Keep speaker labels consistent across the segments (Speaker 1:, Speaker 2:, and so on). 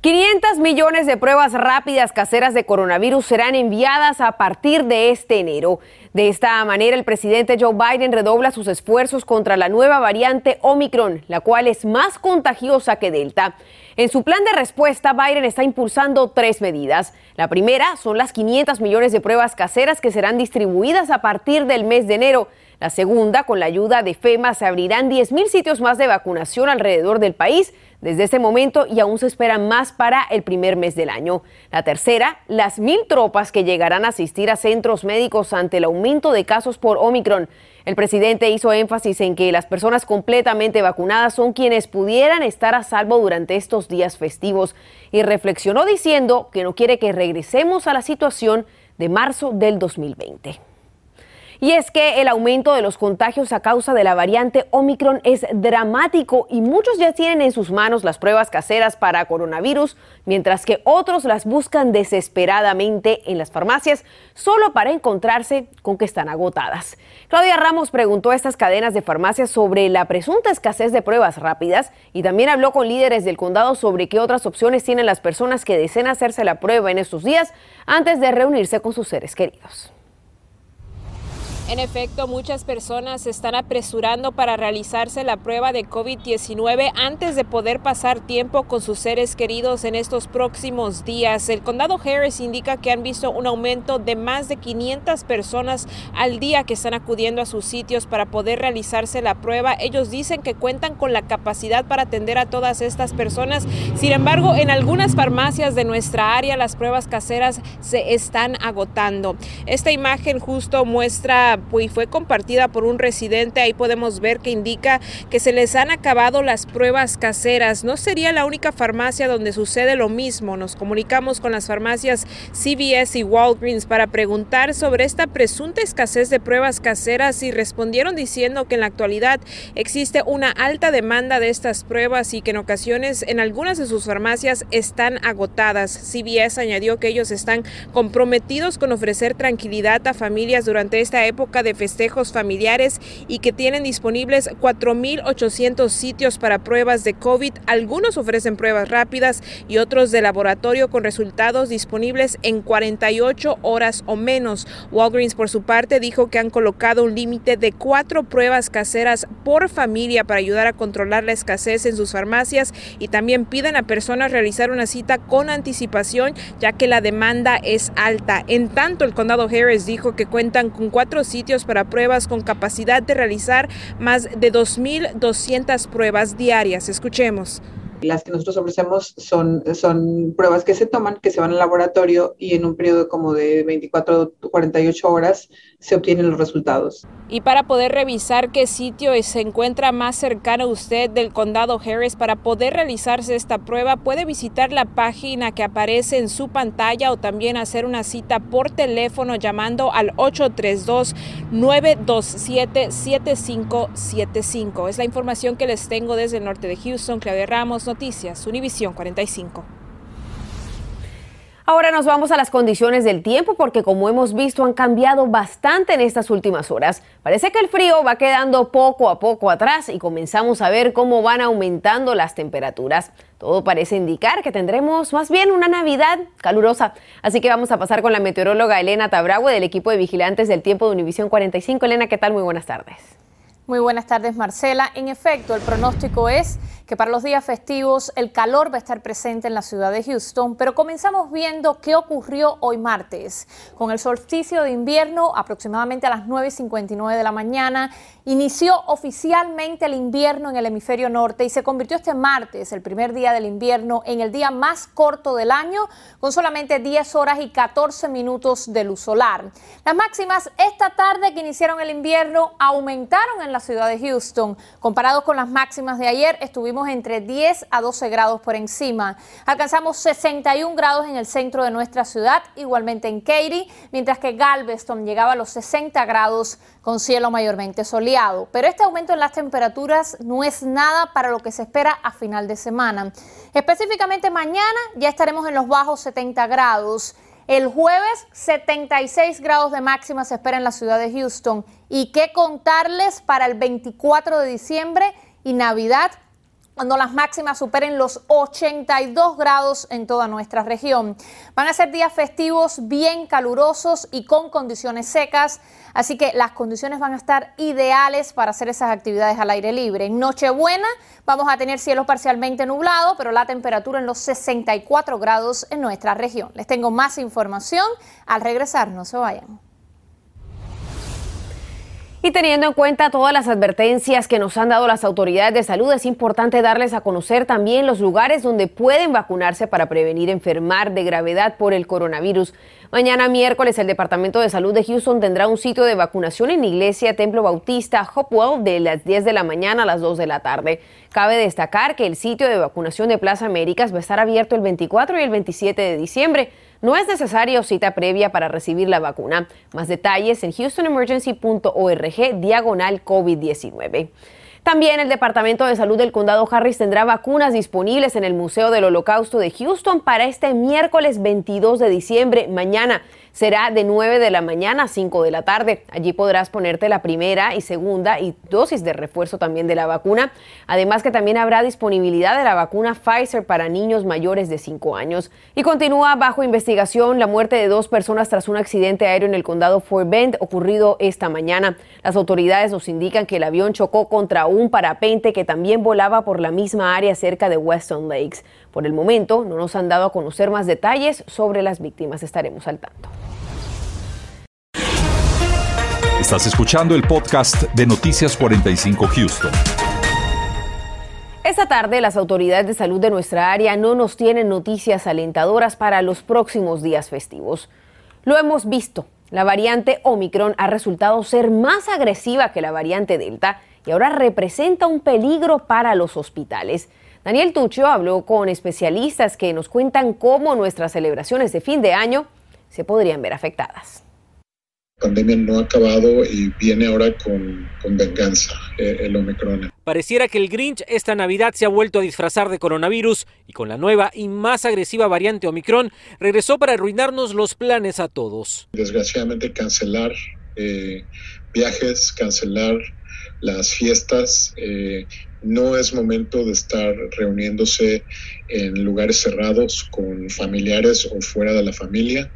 Speaker 1: 500 millones de pruebas rápidas caseras de coronavirus serán enviadas a partir de este enero. De esta manera, el presidente Joe Biden redobla sus esfuerzos contra la nueva variante Omicron, la cual es más contagiosa que Delta. En su plan de respuesta, Biden está impulsando tres medidas. La primera son las 500 millones de pruebas caseras que serán distribuidas a partir del mes de enero. La segunda, con la ayuda de FEMA, se abrirán 10.000 sitios más de vacunación alrededor del país desde este momento y aún se esperan más para el primer mes del año. La tercera, las mil tropas que llegarán a asistir a centros médicos ante el aumento de casos por Omicron. El presidente hizo énfasis en que las personas completamente vacunadas son quienes pudieran estar a salvo durante estos días festivos y reflexionó diciendo que no quiere que regresemos a la situación de marzo del 2020. Y es que el aumento de los contagios a causa de la variante Omicron es dramático y muchos ya tienen en sus manos las pruebas caseras para coronavirus, mientras que otros las buscan desesperadamente en las farmacias solo para encontrarse con que están agotadas. Claudia Ramos preguntó a estas cadenas de farmacias sobre la presunta escasez de pruebas rápidas y también habló con líderes del condado sobre qué otras opciones tienen las personas que deseen hacerse la prueba en estos días antes de reunirse con sus seres queridos.
Speaker 2: En efecto, muchas personas se están apresurando para realizarse la prueba de COVID-19 antes de poder pasar tiempo con sus seres queridos en estos próximos días. El condado Harris indica que han visto un aumento de más de 500 personas al día que están acudiendo a sus sitios para poder realizarse la prueba. Ellos dicen que cuentan con la capacidad para atender a todas estas personas. Sin embargo, en algunas farmacias de nuestra área las pruebas caseras se están agotando. Esta imagen justo muestra y fue compartida por un residente. Ahí podemos ver que indica que se les han acabado las pruebas caseras. No sería la única farmacia donde sucede lo mismo. Nos comunicamos con las farmacias CVS y Walgreens para preguntar sobre esta presunta escasez de pruebas caseras y respondieron diciendo que en la actualidad existe una alta demanda de estas pruebas y que en ocasiones en algunas de sus farmacias están agotadas. CVS añadió que ellos están comprometidos con ofrecer tranquilidad a familias durante esta época de festejos familiares y que tienen disponibles 4.800 sitios para pruebas de COVID. Algunos ofrecen pruebas rápidas y otros de laboratorio con resultados disponibles en 48 horas o menos. Walgreens, por su parte, dijo que han colocado un límite de cuatro pruebas caseras por familia para ayudar a controlar la escasez en sus farmacias y también piden a personas realizar una cita con anticipación ya que la demanda es alta. En tanto, el condado Harris dijo que cuentan con cuatro sitios para pruebas con capacidad de realizar más de 2.200 pruebas diarias. Escuchemos.
Speaker 3: Las que nosotros ofrecemos son, son pruebas que se toman, que se van al laboratorio y en un periodo como de 24 o 48 horas se obtienen los resultados.
Speaker 2: Y para poder revisar qué sitio se encuentra más cercano a usted del condado Harris para poder realizarse esta prueba, puede visitar la página que aparece en su pantalla o también hacer una cita por teléfono llamando al 832-927-7575. Es la información que les tengo desde el norte de Houston. Claudia Ramos, Noticias, Univisión 45.
Speaker 1: Ahora nos vamos a las condiciones del tiempo porque como hemos visto han cambiado bastante en estas últimas horas. Parece que el frío va quedando poco a poco atrás y comenzamos a ver cómo van aumentando las temperaturas. Todo parece indicar que tendremos más bien una Navidad calurosa. Así que vamos a pasar con la meteoróloga Elena Tabragüe del equipo de vigilantes del tiempo de Univisión 45. Elena, ¿qué tal? Muy buenas tardes.
Speaker 4: Muy buenas tardes, Marcela. En efecto, el pronóstico es que para los días festivos el calor va a estar presente en la ciudad de Houston, pero comenzamos viendo qué ocurrió hoy martes. Con el solsticio de invierno, aproximadamente a las 9.59 de la mañana, inició oficialmente el invierno en el hemisferio norte y se convirtió este martes, el primer día del invierno, en el día más corto del año, con solamente 10 horas y 14 minutos de luz solar. Las máximas esta tarde que iniciaron el invierno aumentaron en la ciudad de Houston. Comparados con las máximas de ayer, estuvimos entre 10 a 12 grados por encima. Alcanzamos 61 grados en el centro de nuestra ciudad, igualmente en Katy, mientras que Galveston llegaba a los 60 grados con cielo mayormente soleado. Pero este aumento en las temperaturas no es nada para lo que se espera a final de semana. Específicamente mañana ya estaremos en los bajos 70 grados. El jueves 76 grados de máxima se espera en la ciudad de Houston. ¿Y qué contarles para el 24 de diciembre y Navidad? Cuando las máximas superen los 82 grados en toda nuestra región. Van a ser días festivos bien calurosos y con condiciones secas, así que las condiciones van a estar ideales para hacer esas actividades al aire libre. En Nochebuena vamos a tener cielo parcialmente nublado, pero la temperatura en los 64 grados en nuestra región. Les tengo más información al regresar, no se vayan.
Speaker 1: Y teniendo en cuenta todas las advertencias que nos han dado las autoridades de salud, es importante darles a conocer también los lugares donde pueden vacunarse para prevenir enfermar de gravedad por el coronavirus. Mañana miércoles el Departamento de Salud de Houston tendrá un sitio de vacunación en iglesia Templo Bautista Hopewell de las 10 de la mañana a las 2 de la tarde. Cabe destacar que el sitio de vacunación de Plaza Américas va a estar abierto el 24 y el 27 de diciembre. No es necesario cita previa para recibir la vacuna. Más detalles en houstonemergency.org diagonal COVID-19. También el Departamento de Salud del Condado Harris tendrá vacunas disponibles en el Museo del Holocausto de Houston para este miércoles 22 de diciembre, mañana será de 9 de la mañana a 5 de la tarde. Allí podrás ponerte la primera y segunda y dosis de refuerzo también de la vacuna. Además que también habrá disponibilidad de la vacuna Pfizer para niños mayores de 5 años. Y continúa bajo investigación la muerte de dos personas tras un accidente aéreo en el condado Fort Bend ocurrido esta mañana. Las autoridades nos indican que el avión chocó contra un parapente que también volaba por la misma área cerca de Weston Lakes. Por el momento no nos han dado a conocer más detalles sobre las víctimas. Estaremos al tanto.
Speaker 5: Estás escuchando el podcast de Noticias 45 Houston.
Speaker 1: Esta tarde las autoridades de salud de nuestra área no nos tienen noticias alentadoras para los próximos días festivos. Lo hemos visto, la variante Omicron ha resultado ser más agresiva que la variante Delta y ahora representa un peligro para los hospitales. Daniel Tuccio habló con especialistas que nos cuentan cómo nuestras celebraciones de fin de año se podrían ver afectadas
Speaker 6: pandemia no ha acabado y viene ahora con, venganza eh, el Omicron.
Speaker 7: Pareciera que el Grinch esta Navidad se ha vuelto a disfrazar de coronavirus y con la nueva y más agresiva variante Omicron regresó para arruinarnos los planes a todos.
Speaker 6: Desgraciadamente cancelar eh, viajes, cancelar las fiestas. Eh, no es momento de estar reuniéndose en lugares cerrados con familiares o fuera de la familia.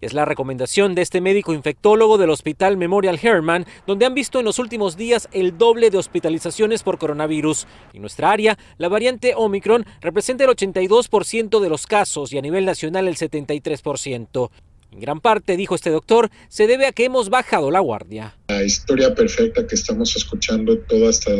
Speaker 7: Es la recomendación de este médico infectólogo del Hospital Memorial Hermann, donde han visto en los últimos días el doble de hospitalizaciones por coronavirus. En nuestra área, la variante Omicron representa el 82% de los casos y a nivel nacional el 73%. En gran parte, dijo este doctor, se debe a que hemos bajado la guardia.
Speaker 6: La historia perfecta que estamos escuchando toda esta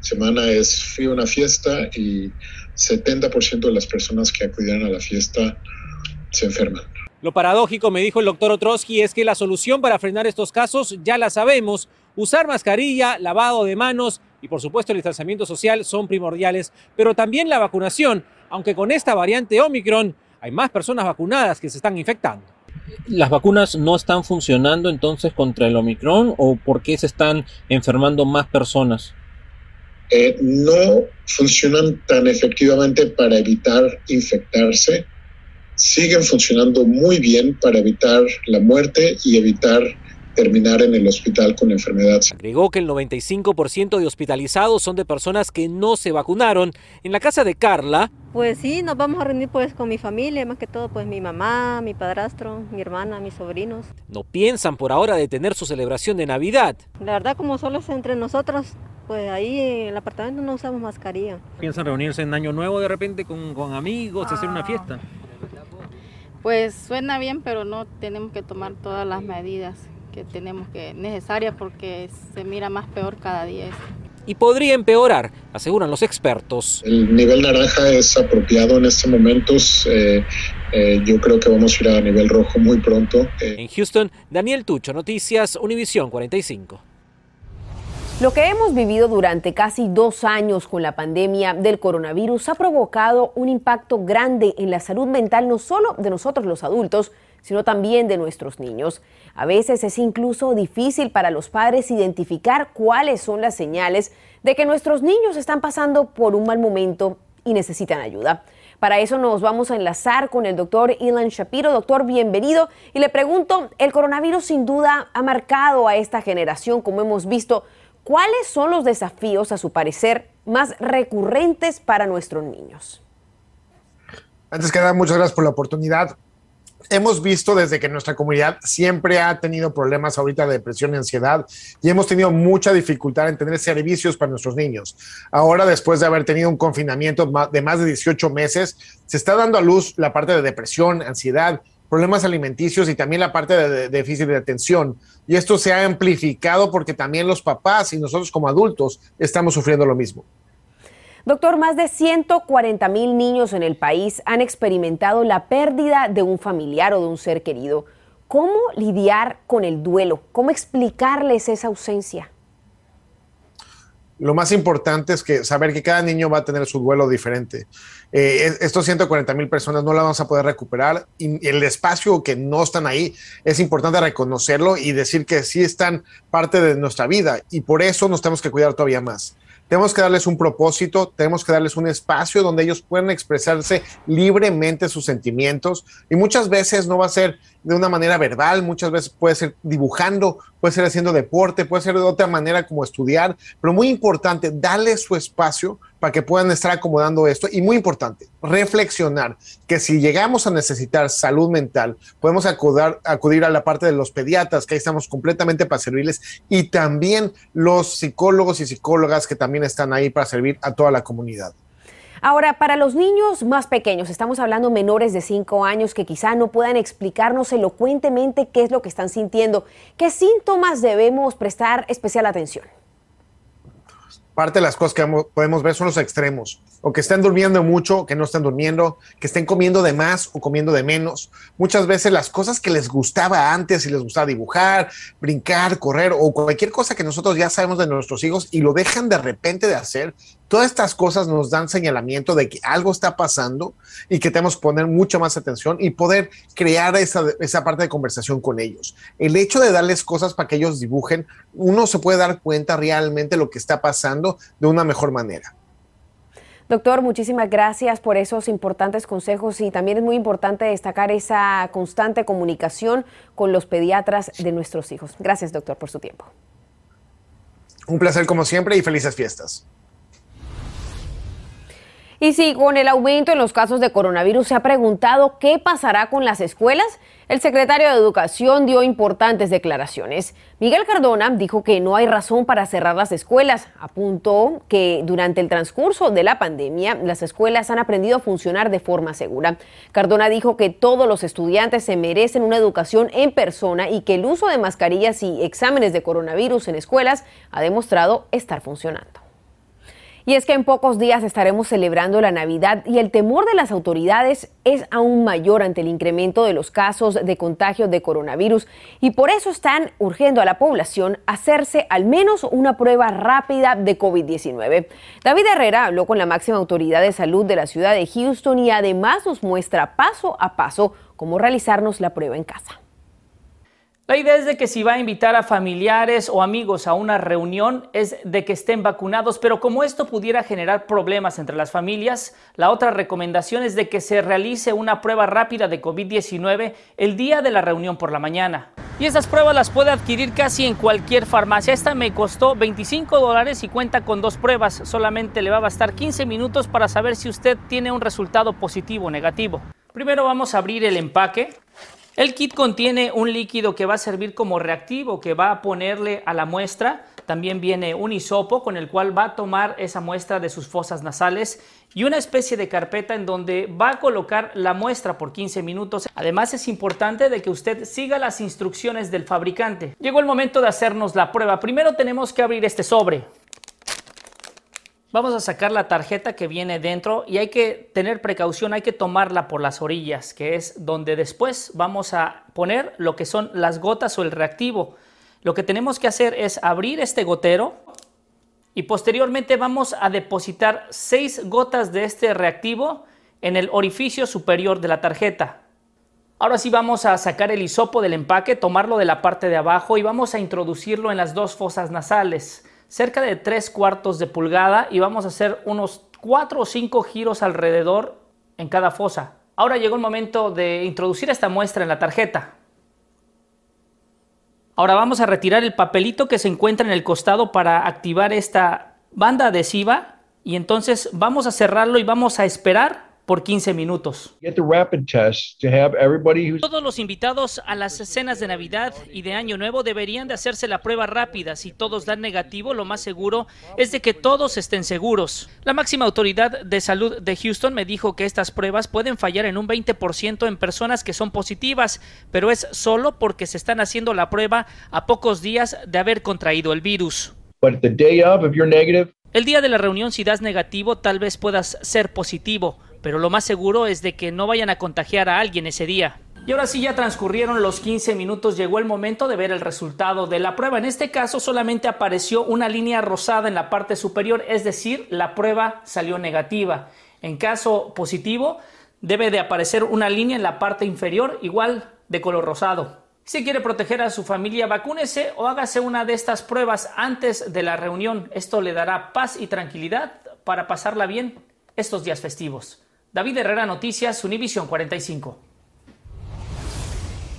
Speaker 6: semana es fui a una fiesta y 70% de las personas que acudieron a la fiesta se enferman.
Speaker 7: Lo paradójico, me dijo el doctor Otrosky, es que la solución para frenar estos casos ya la sabemos. Usar mascarilla, lavado de manos y por supuesto el distanciamiento social son primordiales, pero también la vacunación, aunque con esta variante Omicron hay más personas vacunadas que se están infectando.
Speaker 8: ¿Las vacunas no están funcionando entonces contra el Omicron o por qué se están enfermando más personas?
Speaker 6: Eh, no funcionan tan efectivamente para evitar infectarse siguen funcionando muy bien para evitar la muerte y evitar terminar en el hospital con enfermedad.
Speaker 7: Agregó que el 95% de hospitalizados son de personas que no se vacunaron. En la casa de Carla,
Speaker 9: pues sí, nos vamos a reunir pues con mi familia, más que todo pues mi mamá, mi padrastro, mi hermana, mis sobrinos.
Speaker 7: No piensan por ahora detener su celebración de Navidad.
Speaker 9: La verdad como solo es entre nosotros, pues ahí en el apartamento no usamos mascarilla.
Speaker 7: ¿Piensan reunirse en Año Nuevo de repente con, con amigos, hacer una fiesta?
Speaker 10: Pues suena bien, pero no tenemos que tomar todas las medidas que tenemos que necesarias porque se mira más peor cada día.
Speaker 7: Y podría empeorar, aseguran los expertos.
Speaker 6: El nivel naranja es apropiado en estos momentos. Eh, eh, yo creo que vamos a ir a nivel rojo muy pronto.
Speaker 7: Eh, en Houston, Daniel Tucho, Noticias, Univisión 45.
Speaker 1: Lo que hemos vivido durante casi dos años con la pandemia del coronavirus ha provocado un impacto grande en la salud mental no solo de nosotros los adultos, sino también de nuestros niños. A veces es incluso difícil para los padres identificar cuáles son las señales de que nuestros niños están pasando por un mal momento y necesitan ayuda. Para eso nos vamos a enlazar con el doctor Ilan Shapiro. Doctor, bienvenido. Y le pregunto, el coronavirus sin duda ha marcado a esta generación, como hemos visto. ¿Cuáles son los desafíos, a su parecer, más recurrentes para nuestros niños?
Speaker 11: Antes que nada, muchas gracias por la oportunidad hemos visto desde que nuestra comunidad siempre ha tenido problemas ahorita de depresión y ansiedad y hemos tenido mucha dificultad en tener servicios para nuestros niños. Ahora, después de haber tenido un confinamiento de más de 18 meses, se está dando a luz la parte de depresión, ansiedad, problemas alimenticios y también la parte de, déficit de atención. Y esto se ha amplificado porque también los papás y nosotros como adultos estamos sufriendo lo mismo.
Speaker 1: Doctor, más de 140 mil niños en el país han experimentado la pérdida de un familiar o de un ser querido. ¿Cómo lidiar con el duelo? ¿Cómo explicarles esa ausencia?
Speaker 11: Lo más importante es que saber que cada niño va a tener su duelo diferente. Eh, estos 140 mil personas no la vamos a poder recuperar y el espacio que no están ahí es importante reconocerlo y decir que sí están parte de nuestra vida y por eso nos tenemos que cuidar todavía más. Tenemos que darles un propósito, tenemos que darles un espacio donde ellos puedan expresarse libremente sus sentimientos. Y muchas veces no va a ser de una manera verbal, muchas veces puede ser dibujando, puede ser haciendo deporte, puede ser de otra manera como estudiar, pero muy importante, darles su espacio para que puedan estar acomodando esto y muy importante, reflexionar que si llegamos a necesitar salud mental, podemos acudir, acudir a la parte de los pediatras, que ahí estamos completamente para servirles, y también los psicólogos y psicólogas que también están ahí para servir a toda la comunidad.
Speaker 1: Ahora, para los niños más pequeños, estamos hablando menores de 5 años que quizá no puedan explicarnos elocuentemente qué es lo que están sintiendo, qué síntomas debemos prestar especial atención
Speaker 11: parte de las cosas que podemos ver son los extremos, o que estén durmiendo mucho, que no estén durmiendo, que estén comiendo de más o comiendo de menos. Muchas veces las cosas que les gustaba antes, si les gustaba dibujar, brincar, correr o cualquier cosa que nosotros ya sabemos de nuestros hijos y lo dejan de repente de hacer, Todas estas cosas nos dan señalamiento de que algo está pasando y que tenemos que poner mucha más atención y poder crear esa, esa parte de conversación con ellos. El hecho de darles cosas para que ellos dibujen, uno se puede dar cuenta realmente lo que está pasando de una mejor manera.
Speaker 1: Doctor, muchísimas gracias por esos importantes consejos y también es muy importante destacar esa constante comunicación con los pediatras de nuestros hijos. Gracias, doctor, por su tiempo.
Speaker 11: Un placer como siempre y felices fiestas.
Speaker 1: Y si con el aumento en los casos de coronavirus se ha preguntado qué pasará con las escuelas, el secretario de Educación dio importantes declaraciones. Miguel Cardona dijo que no hay razón para cerrar las escuelas. Apuntó que durante el transcurso de la pandemia las escuelas han aprendido a funcionar de forma segura. Cardona dijo que todos los estudiantes se merecen una educación en persona y que el uso de mascarillas y exámenes de coronavirus en escuelas ha demostrado estar funcionando. Y es que en pocos días estaremos celebrando la Navidad y el temor de las autoridades es aún mayor ante el incremento de los casos de contagio de coronavirus y por eso están urgiendo a la población hacerse al menos una prueba rápida de COVID-19. David Herrera habló con la máxima autoridad de salud de la ciudad de Houston y además nos muestra paso a paso cómo realizarnos la prueba en casa.
Speaker 12: La idea es de que si va a invitar a familiares o amigos a una reunión es de que estén vacunados, pero como esto pudiera generar problemas entre las familias, la otra recomendación es de que se realice una prueba rápida de COVID-19 el día de la reunión por la mañana. Y esas pruebas las puede adquirir casi en cualquier farmacia. Esta me costó 25 dólares y cuenta con dos pruebas. Solamente le va a bastar 15 minutos para saber si usted tiene un resultado positivo o negativo. Primero vamos a abrir el empaque. El kit contiene un líquido que va a servir como reactivo, que va a ponerle a la muestra. También viene un hisopo con el cual va a tomar esa muestra de sus fosas nasales y una especie de carpeta en donde va a colocar la muestra por 15 minutos. Además es importante de que usted siga las instrucciones del fabricante. Llegó el momento de hacernos la prueba. Primero tenemos que abrir este sobre. Vamos a sacar la tarjeta que viene dentro y hay que tener precaución, hay que tomarla por las orillas, que es donde después vamos a poner lo que son las gotas o el reactivo. Lo que tenemos que hacer es abrir este gotero y posteriormente vamos a depositar seis gotas de este reactivo en el orificio superior de la tarjeta. Ahora sí vamos a sacar el hisopo del empaque, tomarlo de la parte de abajo y vamos a introducirlo en las dos fosas nasales. Cerca de 3 cuartos de pulgada y vamos a hacer unos 4 o 5 giros alrededor en cada fosa. Ahora llegó el momento de introducir esta muestra en la tarjeta. Ahora vamos a retirar el papelito que se encuentra en el costado para activar esta banda adhesiva y entonces vamos a cerrarlo y vamos a esperar por 15 minutos. Todos los invitados a las cenas de Navidad y de Año Nuevo deberían de hacerse la prueba rápida. Si todos dan negativo, lo más seguro es de que todos estén seguros. La máxima autoridad de salud de Houston me dijo que estas pruebas pueden fallar en un 20% en personas que son positivas, pero es solo porque se están haciendo la prueba a pocos días de haber contraído el virus. El día de la reunión, si das negativo, tal vez puedas ser positivo pero lo más seguro es de que no vayan a contagiar a alguien ese día. Y ahora sí ya transcurrieron los 15 minutos, llegó el momento de ver el resultado de la prueba. En este caso solamente apareció una línea rosada en la parte superior, es decir, la prueba salió negativa. En caso positivo, debe de aparecer una línea en la parte inferior igual de color rosado. Si quiere proteger a su familia, vacúnese o hágase una de estas pruebas antes de la reunión. Esto le dará paz y tranquilidad para pasarla bien estos días festivos. David Herrera, Noticias, Univisión 45.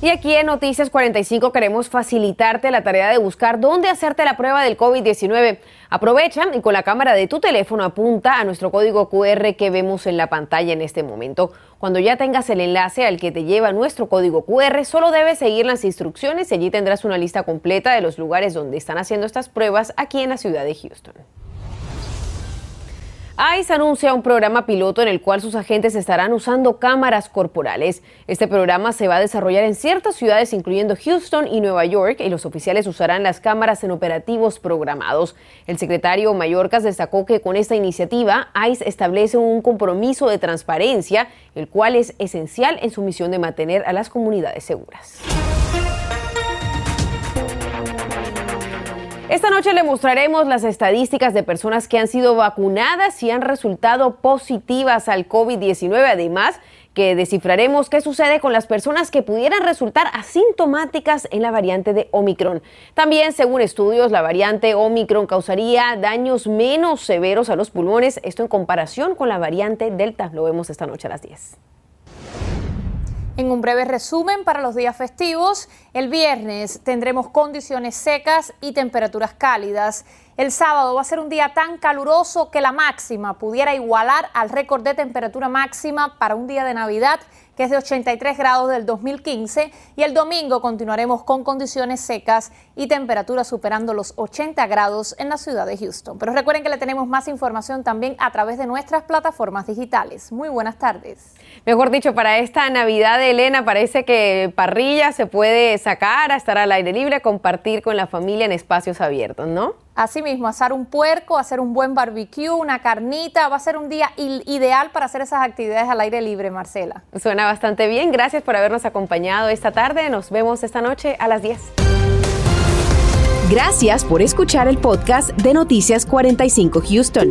Speaker 1: Y aquí en Noticias 45 queremos facilitarte la tarea de buscar dónde hacerte la prueba del COVID-19. Aprovecha y con la cámara de tu teléfono apunta a nuestro código QR que vemos en la pantalla en este momento. Cuando ya tengas el enlace al que te lleva nuestro código QR, solo debes seguir las instrucciones y allí tendrás una lista completa de los lugares donde están haciendo estas pruebas aquí en la ciudad de Houston. ICE anuncia un programa piloto en el cual sus agentes estarán usando cámaras corporales. Este programa se va a desarrollar en ciertas ciudades, incluyendo Houston y Nueva York, y los oficiales usarán las cámaras en operativos programados. El secretario Mayorkas destacó que con esta iniciativa, ICE establece un compromiso de transparencia, el cual es esencial en su misión de mantener a las comunidades seguras. Esta noche le mostraremos las estadísticas de personas que han sido vacunadas y han resultado positivas al COVID-19. Además, que descifraremos qué sucede con las personas que pudieran resultar asintomáticas en la variante de Omicron. También, según estudios, la variante Omicron causaría daños menos severos a los pulmones, esto en comparación con la variante Delta. Lo vemos esta noche a las 10.
Speaker 4: En un breve resumen para los días festivos, el viernes tendremos condiciones secas y temperaturas cálidas. El sábado va a ser un día tan caluroso que la máxima pudiera igualar al récord de temperatura máxima para un día de Navidad que es de 83 grados del 2015, y el domingo continuaremos con condiciones secas y temperaturas superando los 80 grados en la ciudad de Houston. Pero recuerden que le tenemos más información también a través de nuestras plataformas digitales. Muy buenas tardes.
Speaker 1: Mejor dicho, para esta Navidad, Elena, parece que parrilla se puede sacar a estar al aire libre, compartir con la familia en espacios abiertos, ¿no?
Speaker 4: Asimismo, asar un puerco, hacer un buen barbecue, una carnita, va a ser un día ideal para hacer esas actividades al aire libre, Marcela.
Speaker 1: Suena bastante bien, gracias por habernos acompañado esta tarde, nos vemos esta noche a las 10.
Speaker 13: Gracias por escuchar el podcast de Noticias 45 Houston.